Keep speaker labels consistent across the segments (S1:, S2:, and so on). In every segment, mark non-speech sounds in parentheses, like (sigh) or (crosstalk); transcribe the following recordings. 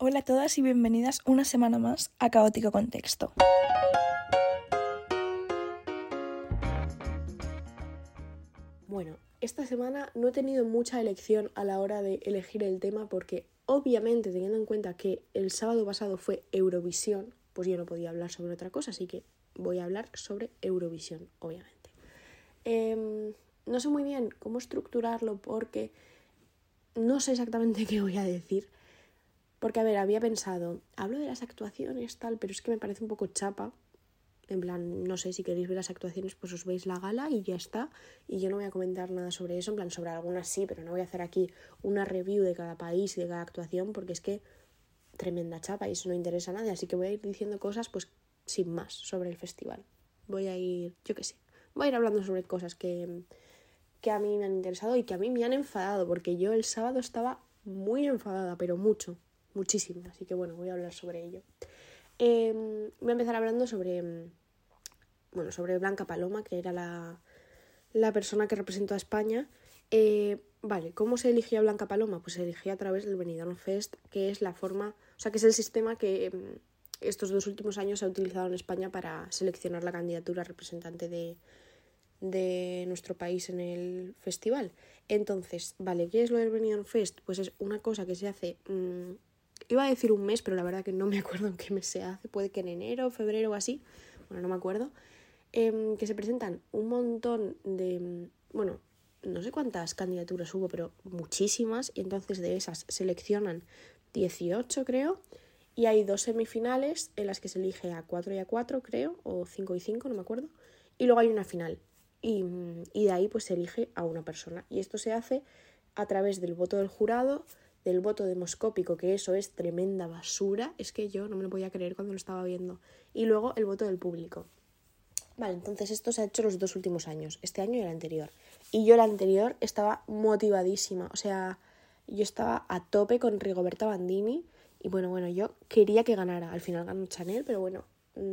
S1: Hola a todas y bienvenidas una semana más a Caótico Contexto.
S2: Bueno, esta semana no he tenido mucha elección a la hora de elegir el tema porque obviamente teniendo en cuenta que el sábado pasado fue Eurovisión, pues yo no podía hablar sobre otra cosa, así que voy a hablar sobre Eurovisión, obviamente. Em, no sé muy bien cómo estructurarlo porque no sé exactamente (laughs) qué voy a decir. Porque, a ver, había pensado, hablo de las actuaciones, tal, pero es que me parece un poco chapa. En plan, no sé, si queréis ver las actuaciones, pues os veis la gala y ya está. Y yo no voy a comentar nada sobre eso, en plan, sobre algunas sí, pero no voy a hacer aquí una review de cada país y de cada actuación, porque es que tremenda chapa y eso no interesa a nadie. Así que voy a ir diciendo cosas, pues, sin más, sobre el festival. Voy a ir, yo qué sé, voy a ir hablando sobre cosas que, que a mí me han interesado y que a mí me han enfadado, porque yo el sábado estaba muy enfadada, pero mucho, muchísimo. Así que bueno, voy a hablar sobre ello. Em, voy a empezar hablando sobre, em, bueno, sobre Blanca Paloma, que era la, la persona que representó a España. Eh, vale, ¿cómo se eligió a Blanca Paloma? Pues se eligió a través del Benidorm Fest, que es la forma, o sea, que es el sistema que em, estos dos últimos años se ha utilizado en España para seleccionar la candidatura representante de, de nuestro país en el festival. Entonces, vale, ¿qué es lo del Benidorm Fest? Pues es una cosa que se hace, mm, iba a decir un mes, pero la verdad que no me (laughs) acuerdo en qué mes se hace, puede que en enero, febrero o así, bueno, no me acuerdo, em, que se presentan un montón de, bueno, no sé cuántas candidaturas hubo, pero muchísimas, y entonces de esas seleccionan 18, creo, y hay dos semifinales en las que se elige a 4 y a 4, creo, o 5 y 5, no me acuerdo, y luego hay una final. Y, de ahí pues se elige a una persona. Y esto se hace a través del voto del jurado, del voto demoscópico, que eso es tremenda basura, es que yo no me lo podía creer cuando lo estaba viendo, y luego el voto del público. Vale, entonces esto se ha hecho los dos últimos años, este año y el anterior. Y yo el anterior estaba motivadísima, o sea, yo estaba a tope con Rigoberta Bandini y bueno, bueno, yo quería que ganara, al final ganó Chanel, pero bueno,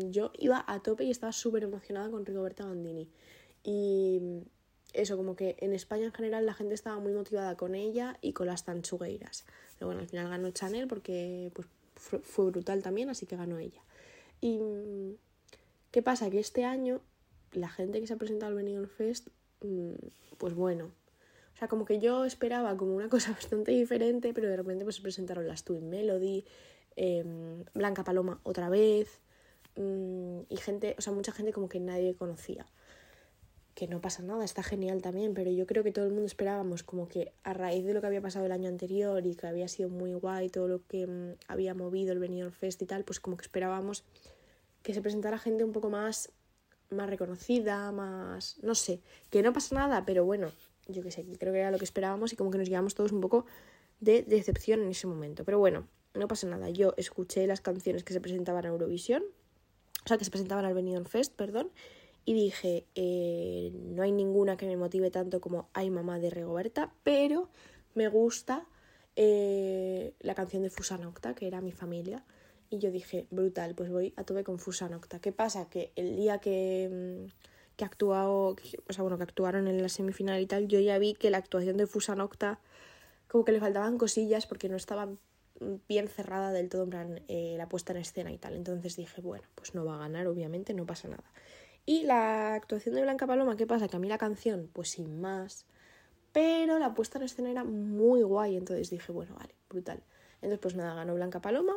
S2: yo iba a tope y estaba súper emocionada con Rigoberta Bandini. Y eso, como que en España en general la gente estaba muy motivada con ella y con las tanchugueiras. Pero bueno, al final ganó Chanel porque pues, fue brutal también, así que ganó ella. Y ¿qué pasa? Que este año la gente que se ha presentado al Benidorm Fest, mm, pues bueno, o sea, como que yo esperaba como una (laughs) cosa bastante diferente, pero de repente pues se presentaron las Twin Melody, em, Blanca Paloma otra vez, mm, y gente, o sea, mucha gente como que nadie conocía que no pasa nada, está genial también, pero yo creo que todo el mundo esperábamos como que a raíz de lo que había pasado el año anterior y que había sido muy guay todo lo que mm, había movido el Benidorm Fest y tal, pues como que esperábamos que se presentara gente un poco más más reconocida, más no sé, que no pasa nada, pero bueno, yo qué sé, creo que era lo que esperábamos y como que nos llevamos todos un poco de decepción en ese momento, pero bueno, no pasa nada. Yo escuché las canciones que se presentaban a Eurovisión, o sea, que se presentaban al Benidorm Fest, perdón, y dije, eh, no hay ninguna que me motive tanto como Ay mamá de Regoberta, pero me gusta eh, la canción de Fusa Nocta, que era mi familia. Y yo dije, brutal, pues voy a tope con Fusa Nocta. ¿Qué pasa? Que el día que, mm, que, actuado, o sea, bueno, que actuaron en la semifinal y tal, yo ya vi que la actuación de Fusa Nocta como que le faltaban cosillas porque no estaba bien cerrada del todo en plan eh, la puesta en escena y tal. Entonces dije, bueno, pues no va a ganar, obviamente, no pasa nada. Y la actuación de Blanca Paloma, ¿qué pasa? Que a mí la canción, pues sin más, pero la puesta en escena era muy guay, entonces dije, bueno, vale, brutal. Entonces, pues nada, ganó Blanca Paloma,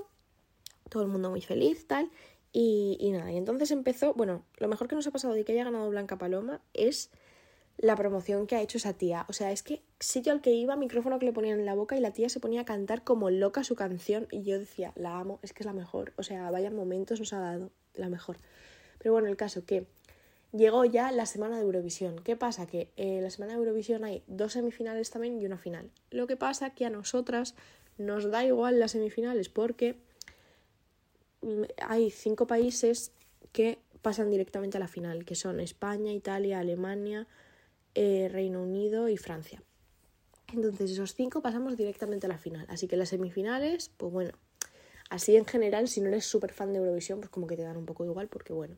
S2: todo el mundo muy feliz, tal, y, y nada, y entonces empezó, bueno, lo mejor que nos ha pasado de que haya ganado Blanca Paloma es la promoción que ha hecho esa tía. O sea, es que sitio al que iba, micrófono que le ponían en la boca y la tía se ponía a cantar como loca su canción y yo decía, la amo, es que es la mejor. O sea, vaya momentos nos ha dado la mejor. Pero bueno, el caso que llegó ya la semana de Eurovisión. ¿Qué pasa? Que en la semana de Eurovisión hay dos semifinales también y una final. Lo que pasa que a nosotras nos da igual las semifinales porque mm, hay cinco países que pasan directamente a la final, que son España, Italia, Alemania, eh, Reino Unido y Francia. Entonces esos cinco pasamos directamente a la final. Así que las semifinales, pues bueno, así en general, si no eres súper fan de Eurovisión, pues como que te dan un poco igual porque bueno.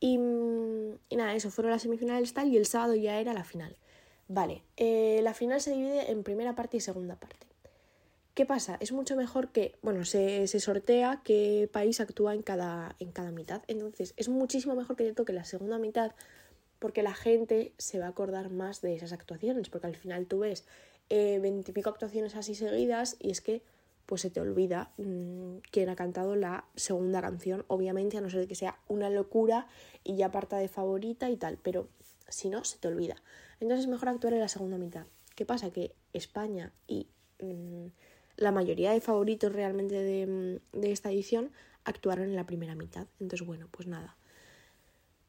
S2: Y, nada, eso fueron las semifinales tal y el sábado ya era la final. Vale, eh, la final se divide en primera parte y segunda parte. ¿Qué pasa? Es mucho mejor que, bueno, se, se, sortea qué país actúa en cada, en cada mitad. Entonces, es muchísimo mejor que te toque la segunda mitad porque la gente se va a acordar más de esas actuaciones, porque al final tú ves eh, veintipico actuaciones así seguidas y es que pues se te olvida mmm, quién ha cantado la segunda canción, obviamente, a no ser que sea una locura y ya parta de favorita y tal, pero si no, se te olvida. Entonces es mejor actuar en la segunda mitad. ¿Qué pasa? Que España y mmm, la mayoría de favoritos realmente de, de esta edición actuaron en la primera mitad. Entonces, bueno, pues nada.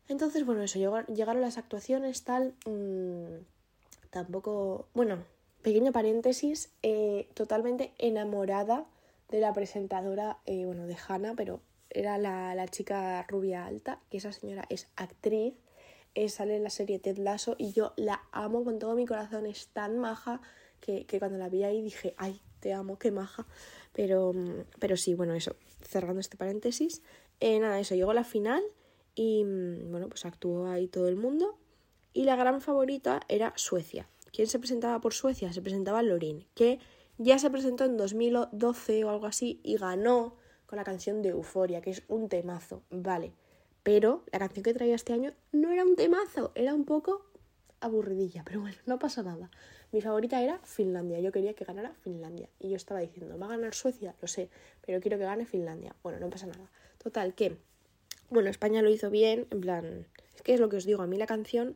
S2: Entonces, bueno, eso, llegaron las actuaciones, tal. Mmm, tampoco. Bueno, pequeño paréntesis, eh, totalmente enamorada de la presentadora, eh, bueno, de Hannah, pero era la, la, chica rubia alta, que esa señora es actriz, eh, sale en la serie Ted Lasso y yo la amo con todo mi corazón, es tan maja que, que cuando la vi ahí dije, ay, te amo, qué maja. Pero, pero sí, bueno, eso, cerrando este paréntesis, nada, eso, llegó la final y bueno, pues actuó ahí todo el mundo y la gran favorita era Suecia. ¿Quién se presentaba por Suecia? Se presentaba Lorin, que ya se presentó en 2012 o algo así y ganó con la canción de Euforia, que es un temazo, vale. Pero la canción que traía este año no era un temazo, era un poco aburridilla, pero bueno, no pasa nada. Mi favorita era Finlandia, yo quería que ganara Finlandia. Y yo estaba diciendo, ¿va a ganar Suecia? Lo sé, pero quiero que gane Finlandia. Bueno, no pasa nada. Total, que, bueno, España lo hizo bien, en plan, es que es lo que os digo, a mí la canción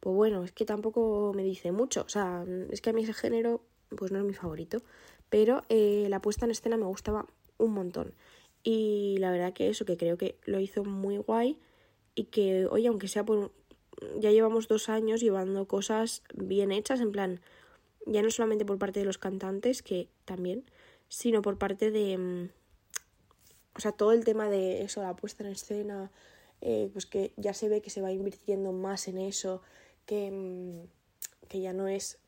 S2: pues bueno, es que tampoco me dice mucho. O sea, es que a mí ese género, pues no es mi favorito. Pero eh, la puesta en escena me gustaba un montón. Y la verdad que eso, que creo que lo hizo muy guay. Y que, oye, aunque sea por. Ya llevamos dos años llevando cosas bien hechas, en plan, ya no solamente por parte de los cantantes, que también, sino por parte de. Mm, o sea, todo el tema de eso, la puesta en escena, eh, pues que ya se ve que se va invirtiendo más en eso que, mm, que ya no es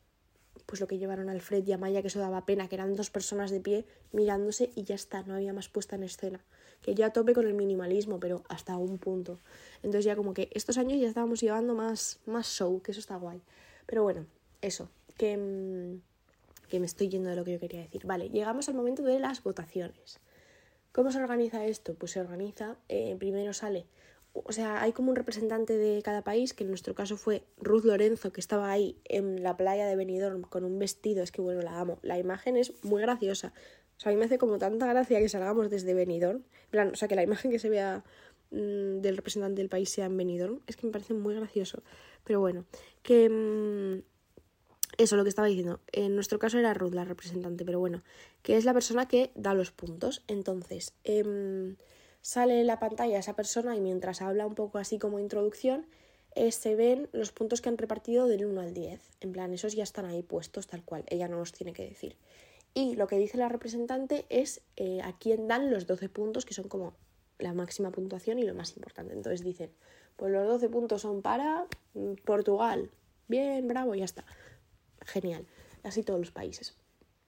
S2: pues lo que llevaron Alfred y Amaya, que eso daba pena, que eran dos personas de pie mirándose y ya está, no había más puesta en escena. Que yo a tope con el minimalismo, pero hasta un punto. Entonces ya como que estos años ya estábamos llevando más, más show, que eso está guay. Pero bueno, eso, que, mm, que me estoy yendo de lo que yo quería decir. Vale, llegamos al momento de las votaciones. ¿Cómo se organiza esto? Pues se organiza, eh, primero sale o sea, hay como un representante de cada país, que en nuestro caso fue Ruth Lorenzo, que estaba ahí en la playa de Benidorm con un vestido, es que bueno, la amo. La imagen es muy graciosa. O sea, a mí me hace como tanta gracia que salgamos desde Benidorm. En plan, o sea, que la imagen que se vea mmm, del representante del país sea en Benidorm, es que me parece muy gracioso. Pero bueno, que... Mmm, eso lo que estaba diciendo. En nuestro caso era Ruth la representante, pero bueno, que es la persona que da los puntos. Entonces, eh, sale en la pantalla esa persona y mientras habla un poco así como introducción, eh, se ven los puntos que han repartido del 1 al 10. En plan, esos ya están ahí puestos tal cual, ella no los tiene que decir. Y lo que dice la representante es eh, a quién dan los 12 puntos, que son como la máxima puntuación y lo más importante. Entonces dicen, pues los 12 puntos son para mm, Portugal. Bien, bravo, ya está. Genial. Así todos los países.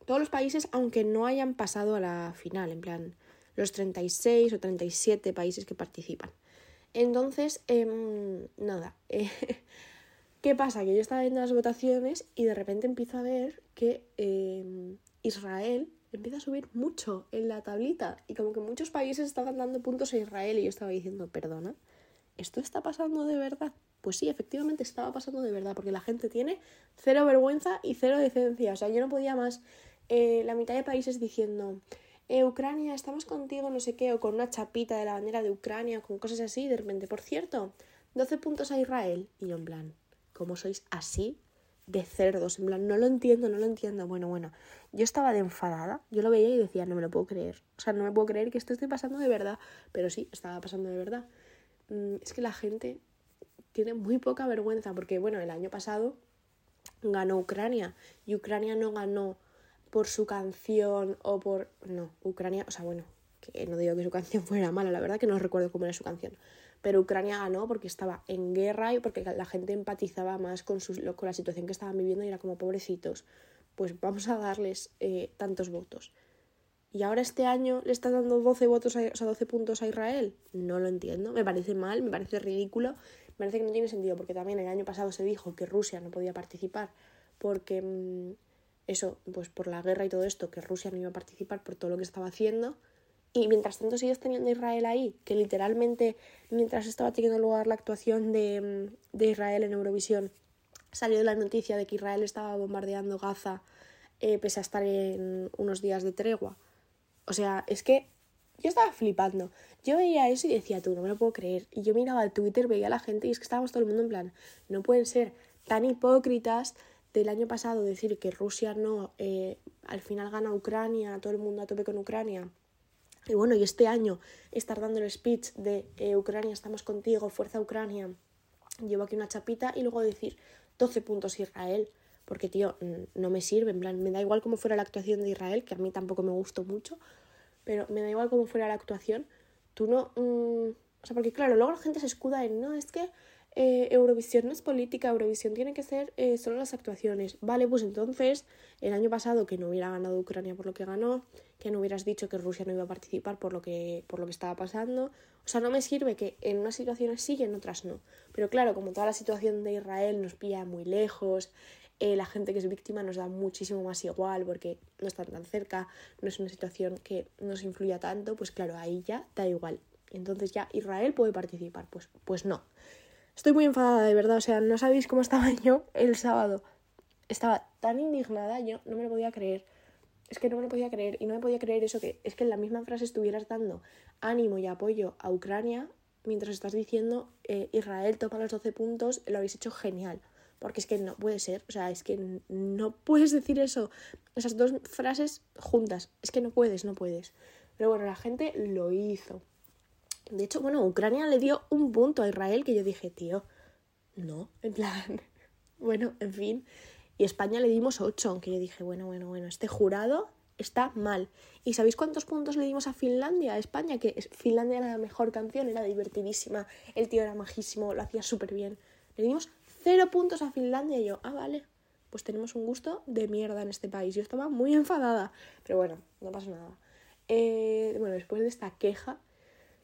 S2: Todos los países, aunque no hayan pasado a la final, en plan, los 36 o 37 países que participan. Entonces, eh, nada, eh, (laughs) ¿qué pasa? Que yo estaba viendo las votaciones y de repente empiezo a ver que eh, Israel empieza a subir mucho en la tablita y como que muchos países estaban dando puntos a Israel y yo estaba diciendo, perdona, ¿esto está pasando de verdad? Pues sí, efectivamente estaba pasando de verdad, porque la gente tiene cero vergüenza y cero decencia. O sea, yo no podía más. Eh, la mitad de países diciendo, eh, Ucrania, estamos contigo, no sé qué, o con una chapita de la bandera de Ucrania, con cosas así, de repente, por cierto, 12 puntos a Israel. Y yo en plan, ¿cómo sois así de cerdos? En plan, no lo entiendo, no lo entiendo. Bueno, bueno, yo estaba de enfadada, yo lo veía y decía, no me lo puedo creer. O sea, no me puedo creer que esto esté pasando de verdad. Pero sí, estaba pasando de verdad. Mm, es que la gente tiene muy poca vergüenza, porque bueno, el año pasado ganó Ucrania y Ucrania no ganó por su canción o por... No, Ucrania, o sea, bueno, que no digo que su canción (laughs) fuera mala, la verdad que no recuerdo cómo era su canción, pero Ucrania ganó porque estaba en guerra y porque la gente empatizaba más con, sus, con la situación que estaban viviendo y era como pobrecitos, pues vamos a darles eh, tantos votos. Y ahora este año le están dando 12 votos, a, o sea, 12 puntos a Israel. No lo entiendo, me parece mal, me parece ridículo, me parece que no tiene sentido porque también el año pasado se dijo que Rusia no podía participar porque... Eso, pues por la guerra y todo esto, que Rusia no iba a participar por todo lo que estaba haciendo. Y mientras tanto sigues teniendo Israel ahí, que literalmente mientras estaba teniendo lugar la actuación de, de Israel en Eurovisión, salió la noticia de que Israel estaba bombardeando Gaza eh, pese a estar en unos días de tregua. O sea, es que yo estaba flipando. Yo veía eso y decía, tú, no me lo puedo creer. Y yo miraba el Twitter, veía a la gente y es que estábamos todo el mundo en plan, no pueden ser tan hipócritas del año pasado decir que Rusia no, eh, al final gana Ucrania, todo el mundo a tope con Ucrania. Y bueno, y este año estar dando el speech de eh, Ucrania, estamos contigo, fuerza Ucrania, llevo aquí una chapita y luego decir 12 puntos Israel, porque tío, no me sirve, en plan, me da igual cómo fuera la actuación de Israel, que a mí tampoco me gustó mucho, pero me da igual cómo fuera la actuación, tú no... Mm, o sea, porque claro, luego la gente se escuda en, no, es que eh, Eurovisión no es política, Eurovisión tiene que ser eh, solo las actuaciones. Vale, pues entonces, el año pasado que no hubiera ganado Ucrania por lo que ganó, que no hubieras dicho que Rusia no iba a participar por lo que, por lo que estaba pasando. O sea, no me sirve que en unas situaciones sí y en otras no. Pero claro, como toda la situación de Israel nos pilla muy lejos, eh, la gente que es víctima nos da muchísimo más igual porque no están tan cerca, no es una situación que nos influya tanto, pues claro, ahí ya da igual. Entonces ya Israel puede participar, pues, pues no. Estoy muy enfadada, de verdad. O sea, no sabéis cómo estaba (laughs) yo el sábado. Estaba tan indignada, yo no me lo podía creer. Es que no me lo podía creer. Y no me podía creer eso que es que en la misma frase estuvieras dando ánimo y apoyo a Ucrania mientras estás diciendo eh, Israel toma los 12 puntos, lo habéis hecho genial. Porque es que no puede ser. O sea, es que no puedes decir eso. Esas dos frases juntas. Es que no puedes, no puedes. Pero bueno, la gente lo hizo. De hecho, bueno, Ucrania le dio un punto a Israel que yo dije, tío, no, en plan, (laughs) bueno, en fin. Y España le dimos ocho, aunque yo dije, bueno, bueno, bueno, este jurado está mal. ¿Y sabéis cuántos puntos le dimos a Finlandia, a España? Que Finlandia era la mejor canción, era divertidísima, el tío era majísimo, lo hacía súper bien. Le dimos cero puntos a Finlandia y yo, ah, vale, pues tenemos un gusto de mierda en este país. Yo estaba muy (laughs) enfadada, pero bueno, no pasa nada. Eh, bueno, después de esta queja,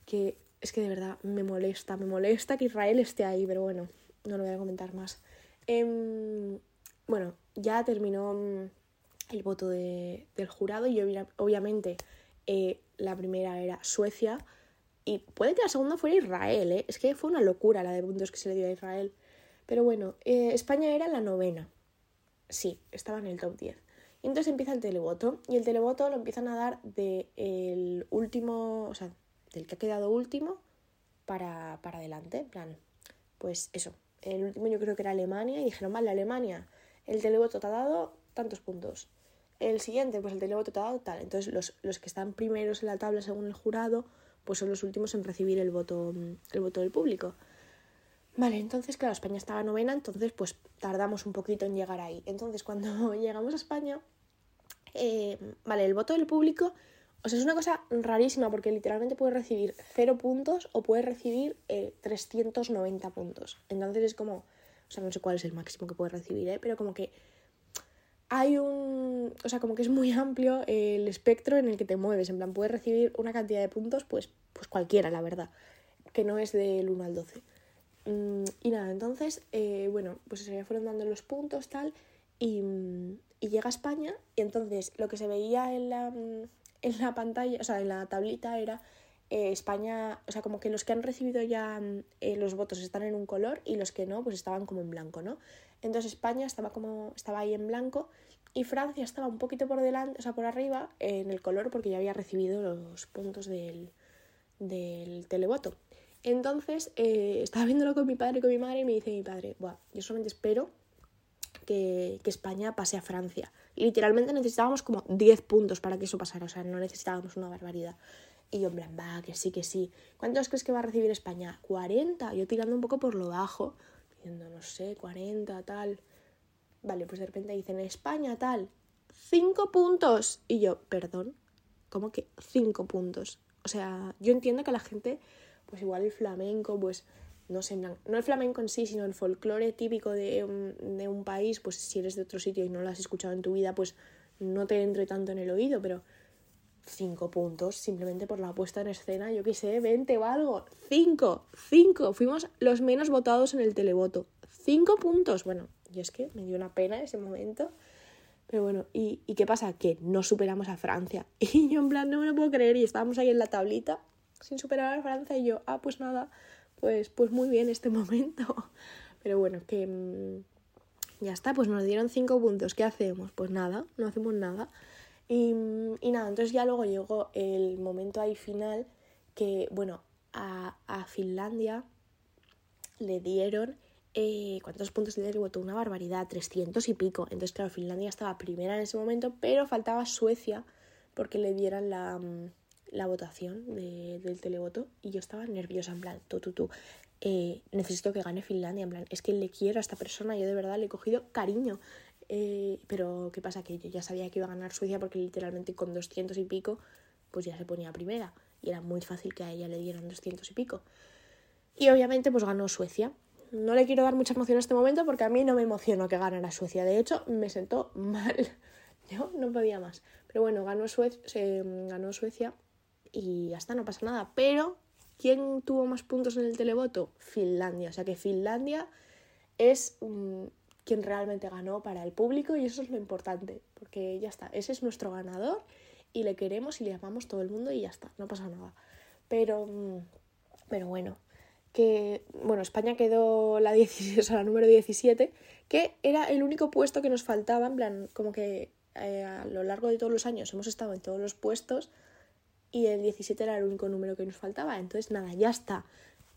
S2: que es que de verdad me molesta, me molesta que Israel esté ahí, pero bueno, no lo voy a comentar más. Em, bueno, ya terminó mm, el voto de, del jurado y obviamente eh, la primera era Suecia y puede que la segunda fuera Israel, ¿eh? es que fue una locura la de puntos que se le dio a Israel. Pero bueno, eh, España era la novena, sí, estaba en el top 10. Y entonces empieza el televoto y el televoto lo empiezan a dar del el último, o sea, del que ha quedado último para, para adelante. En plan, pues eso. El último yo creo que era Alemania y dijeron, vale, Alemania, el televoto te ha dado tantos puntos. El siguiente, pues el televoto te ha dado tal. Entonces los, los que están primeros en la tabla según el jurado, pues son los últimos en recibir el voto, el voto del público. Vale, entonces, claro, España estaba novena, entonces pues tardamos un poquito en llegar ahí. Entonces, cuando (laughs) llegamos a España, eh, vale, el voto del público o sea, es una cosa rarísima porque literalmente puedes recibir 0 puntos o puedes recibir 390 eh, puntos. Entonces es como, o sea, no sé cuál es el máximo que puedes recibir, ¿eh? pero como que hay un, o sea, como que es muy amplio el espectro en el que te mueves. En plan, puedes recibir una cantidad de puntos, pues, pues cualquiera, la verdad, que no es del 1 al 12. Mm, y nada, entonces, eh, bueno, pues se fueron dando los puntos, tal, y, y llega a España, y entonces lo que se veía en la, en la pantalla, o sea, en la tablita era eh, España, o sea, como que los que han recibido ya eh, los votos están en un color y los que no, pues estaban como en blanco, ¿no? Entonces España estaba como, estaba ahí en blanco y Francia estaba un poquito por delante, o sea, por arriba en el color porque ya había recibido los puntos del, del televoto. Entonces eh, estaba viéndolo con mi padre y con mi madre y me dice mi padre, Buah, yo solamente espero que, que España pase a Francia literalmente necesitábamos como 10 puntos para que eso pasara, o sea, no necesitábamos una barbaridad. Y yo en plan, va, que sí, que sí. ¿Cuántos crees que va a recibir España? 40. Yo tirando un poco por lo bajo, diciendo, no sé, 40, tal. Vale, pues de repente dicen, España, tal. 5 puntos. Y yo, perdón, ¿cómo que 5 puntos? O sea, yo entiendo que la gente, pues igual el flamenco, pues no sé, no el flamenco en sí, sino el folclore típico de un, de un país, pues si eres de otro sitio y no lo has escuchado en tu vida, pues no te entre tanto en el oído, pero cinco puntos simplemente por la puesta en escena, yo qué sé, 20 o algo, cinco, cinco, fuimos los menos votados en el televoto, cinco puntos, bueno, y es que me dio una pena ese momento, Pero bueno, ¿y, ¿y qué pasa? Que no superamos a Francia. (laughs) Y yo en plan, no me lo puedo creer. Y estábamos ahí en la tablita sin superar a Francia. Y yo, ah, pues nada, pues, pues muy bien este (laughs) momento. Pero bueno, que mm, ya está, pues nos dieron cinco puntos. ¿Qué hacemos? Pues nada, no hacemos nada. Y, y nada, entonces ya luego llegó el momento ahí final que, bueno, a, a Finlandia le dieron eh, ¿cuántos puntos le dio? Una barbaridad, 300 y pico. Entonces, claro, Finlandia estaba primera en ese momento, pero faltaba Suecia porque le dieran la, mm, la votación de, del televoto y yo estaba nerviosa, en plan, tú, tú, tú, eh, necesito que gane Finlandia, en plan, es que le quiero a esta persona, yo de verdad le he cogido cariño. Eh, pero, ¿qué pasa? Que yo ya sabía que iba a ganar Suecia porque literalmente con 200 y pico, pues ya se ponía primera y era muy fácil que a ella le dieran 200 y pico. Y obviamente, pues ganó Suecia no le quiero dar mucha emoción en este momento porque a mí no me emocionó que ganara Suecia. De hecho, me sentó (laughs) mal. Yo no podía más. Pero bueno, ganó, se, ganó Suecia y hasta no pasa nada. Pero, ¿quién tuvo más puntos en el televoto? Finlandia. O sea que Finlandia es mm, quien realmente ganó para el público y eso es lo importante. Porque ya está, ese es nuestro ganador y le queremos y le amamos todo el mundo y ya está, no pasa nada. Pero, mm, pero bueno, que, bueno, España quedó la, (laughs) 16, la número 17, que era el único puesto que nos faltaba, en plan, como que eh, a lo largo de todos los años hemos estado en todos los puestos y el 17 era el único número que nos faltaba. Entonces, nada, ya está.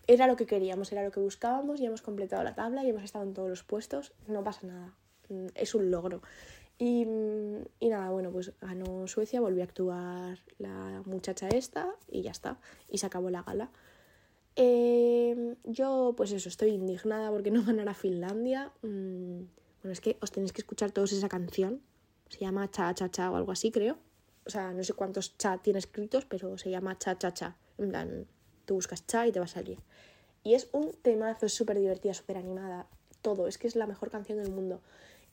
S2: Era lo que queríamos, era lo que buscábamos, y hemos completado la tabla y hemos estado en todos los puestos. No pasa nada, mm, es un logro. Y, y, nada, bueno, pues ganó Suecia, volvió a actuar la muchacha esta y ya está. Y se acabó la gala. Eh, yo, pues eso, estoy indignada porque no (laughs) ganará Finlandia. Mm, bueno, es que os tenéis que escuchar todos esa canción. Se llama Cha Cha Cha o algo así, creo. O sea, no sé cuántos cha tiene escritos, pero se llama Cha Cha Cha. En plan, tú buscas cha y te va a salir. Y es un temazo, es súper divertida, súper animada. Todo, es que es la mejor canción del mundo.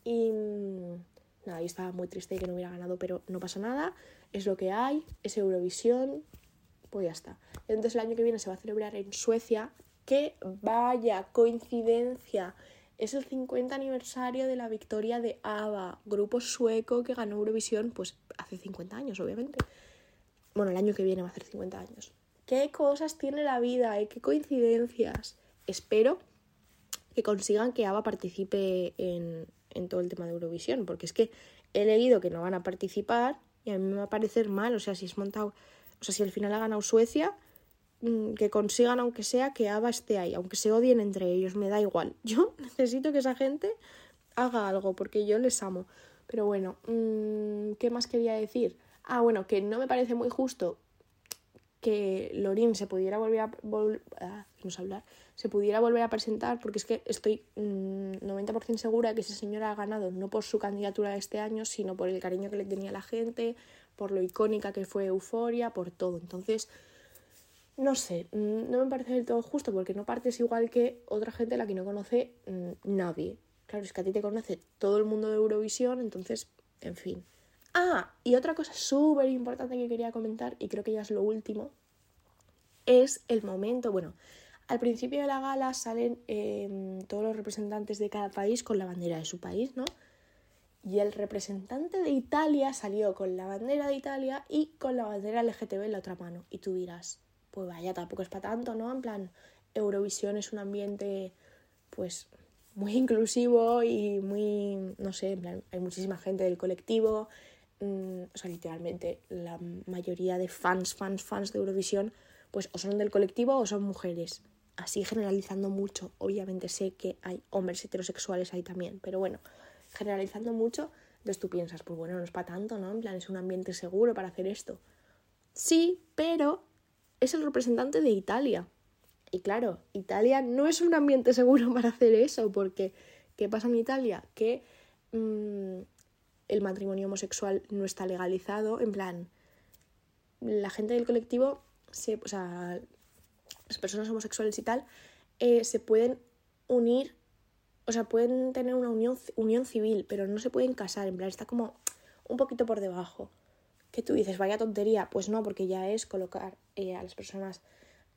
S2: Y mm, nada, yo estaba muy triste de que no hubiera ganado, pero no pasa nada. Es lo que hay, es Eurovisión, pues ya está. Entonces el año que viene se va a celebrar en Suecia. Que vaya coincidencia. Es el 50 aniversario de la victoria de ABBA, grupo sueco que ganó Eurovisión pues hace 50 años, obviamente. Bueno, el año que viene va a hacer 50 años. ¿Qué cosas tiene la vida? ¿eh? ¿Qué coincidencias? Espero que consigan que ABBA participe en, en todo el tema de Eurovisión, porque es que he leído que no van a participar y a mí me va a parecer mal, o sea, si es montado o sea, si al final ha ganado Suecia, que consigan, aunque sea, que ABBA esté ahí, aunque se odien entre ellos, me da igual. (laughs) Yo necesito que esa gente haga algo, porque yo les amo. Pero bueno, mm, ¿qué más quería decir? Ah, bueno, que no me parece muy justo que Lorin se pudiera volver a ah, hablar, se pudiera volver a presentar, porque es que estoy 90% mm, segura que esa señora ha ganado no por su candidatura de este año, sino por el cariño que le tenía la gente, por lo icónica que fue Euforia, por todo. Entonces, no sé, mm, no me parece del todo justo porque no partes igual que otra gente la que no conoce mm, nadie. Claro, es que a ti te conoce todo el mundo de Eurovisión, entonces, en fin. Ah, y otra cosa súper importante que quería comentar, y creo que ya es lo último, es el momento, bueno, al principio de la gala salen em, todos los representantes de cada país con la bandera de su país, ¿no? y el representante de Italia salió con la bandera de Italia y con la bandera LGTB en la otra mano. Y tú dirás, pues vaya, tampoco es para tanto, ¿no? En plan, Eurovisión es un ambiente, pues, muy inclusivo y muy, no sé, en plan, hay muchísima gente del colectivo. Mm, o sea, literalmente, la mayoría de fans, fans, fans de Eurovisión, pues o son del colectivo o son mujeres. Así generalizando mucho. Obviamente sé que hay hombres heterosexuales ahí también, pero bueno generalizando mucho, entonces tú piensas, pues bueno, no es para tanto, ¿no? En plan, es un ambiente seguro para hacer esto. Sí, pero es el representante de Italia. Y claro, Italia no es un ambiente seguro (laughs) para hacer eso, porque ¿qué pasa en Italia? Que mm, el matrimonio homosexual no está legalizado, en plan, la gente del colectivo, se, o sea, las personas homosexuales y tal, eh, se pueden unir o sea, pueden tener una unión, unión civil, pero no se pueden casar, en plan, está como un poquito por debajo. Que tú dices, vaya tontería, pues no, porque ya es colocar eh, a las personas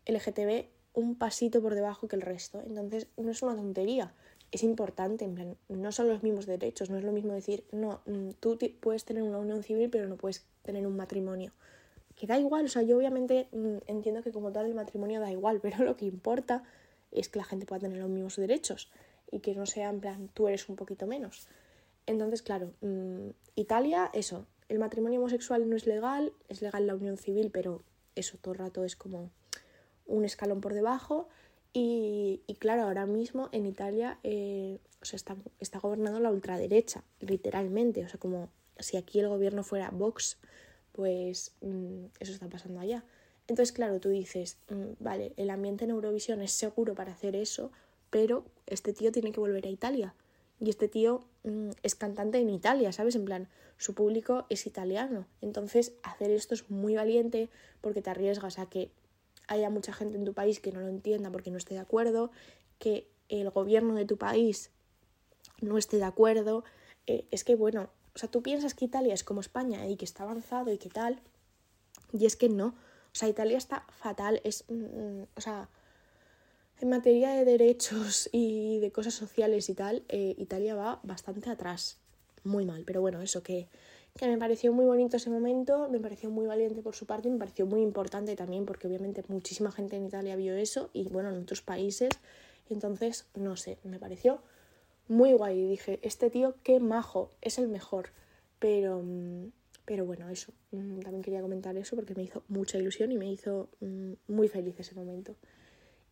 S2: LGTB un pasito por debajo que el resto. Entonces, no es una tontería. es importante, en plan, no son los mismos derechos, no es lo mismo decir, no, mm, tú puedes tener una unión civil pero no puedes tener un matrimonio. Que da igual, o sea, yo obviamente mm, entiendo que como tal el matrimonio da igual, (laughs) pero lo que importa es que la gente pueda tener los mismos derechos y que no sea en plan, tú eres un poquito menos. Entonces, claro, mm, Italia, eso, el matrimonio homosexual no es legal, es legal la unión civil, pero eso todo el rato es como un escalón por debajo. Y, claro, ahora mismo en Italia eh, o sea, está, gobernando la ultraderecha, literalmente. O sea, como si aquí el gobierno fuera Vox, pues mm, eso está pasando allá. Entonces, claro, tú dices, mm, vale, el ambiente en Eurovisión es seguro para hacer eso, pero este tío tiene que volver a Italia. Y este tío es cantante en Italia, ¿sabes? En plan, su público es italiano. Entonces, hacer esto es muy valiente porque te arriesgas a que haya mucha gente en tu país que no lo entienda porque no esté de acuerdo, que el gobierno de tu país no esté de acuerdo. Eh, es que, bueno, o sea, tú piensas que Italia es como España y que está avanzado y que tal, y es que no. O sea, Italia está fatal, es, mm, mm, o sea, en materia de derechos (laughs) y de cosas sociales y tal, eh, Italia va bastante atrás, muy mal, pero bueno, eso que que me pareció muy bonito ese momento, me pareció muy valiente por su parte me pareció muy importante también porque obviamente muchísima gente en Italia vio eso y bueno, en otros países. Entonces, no sé, me pareció muy guay. Dije, este tío, qué majo, es el mejor. Pero, mm, pero bueno, eso, mm, también quería comentar eso porque me hizo mucha ilusión y me hizo mm, muy feliz ese momento.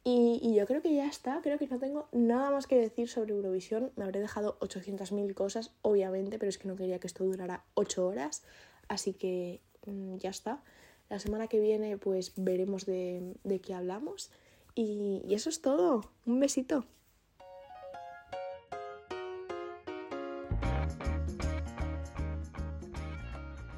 S2: Y, yo creo que ya está, creo que no tengo nada más que decir sobre Eurovisión. Me habré dejado 800.000 cosas, obviamente, pero es que no quería que esto durara 8 horas. Así que mm, ya está. La semana que viene pues veremos de, qué hablamos. y eso es todo. Un besito.